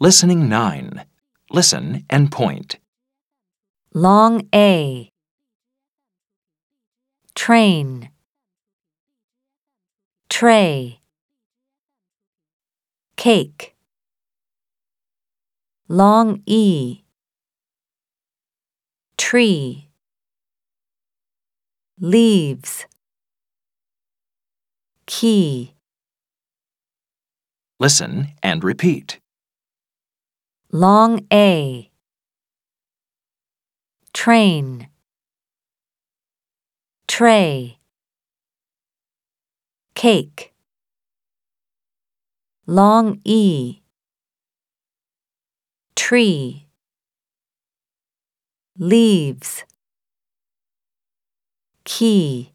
Listening 9. Listen and point. Long A. Train. Tray. Cake. Long E. Tree. Leaves. Key. Listen and repeat. Long A. Train. Tray. Cake. Long E. Tree. Leaves. Key.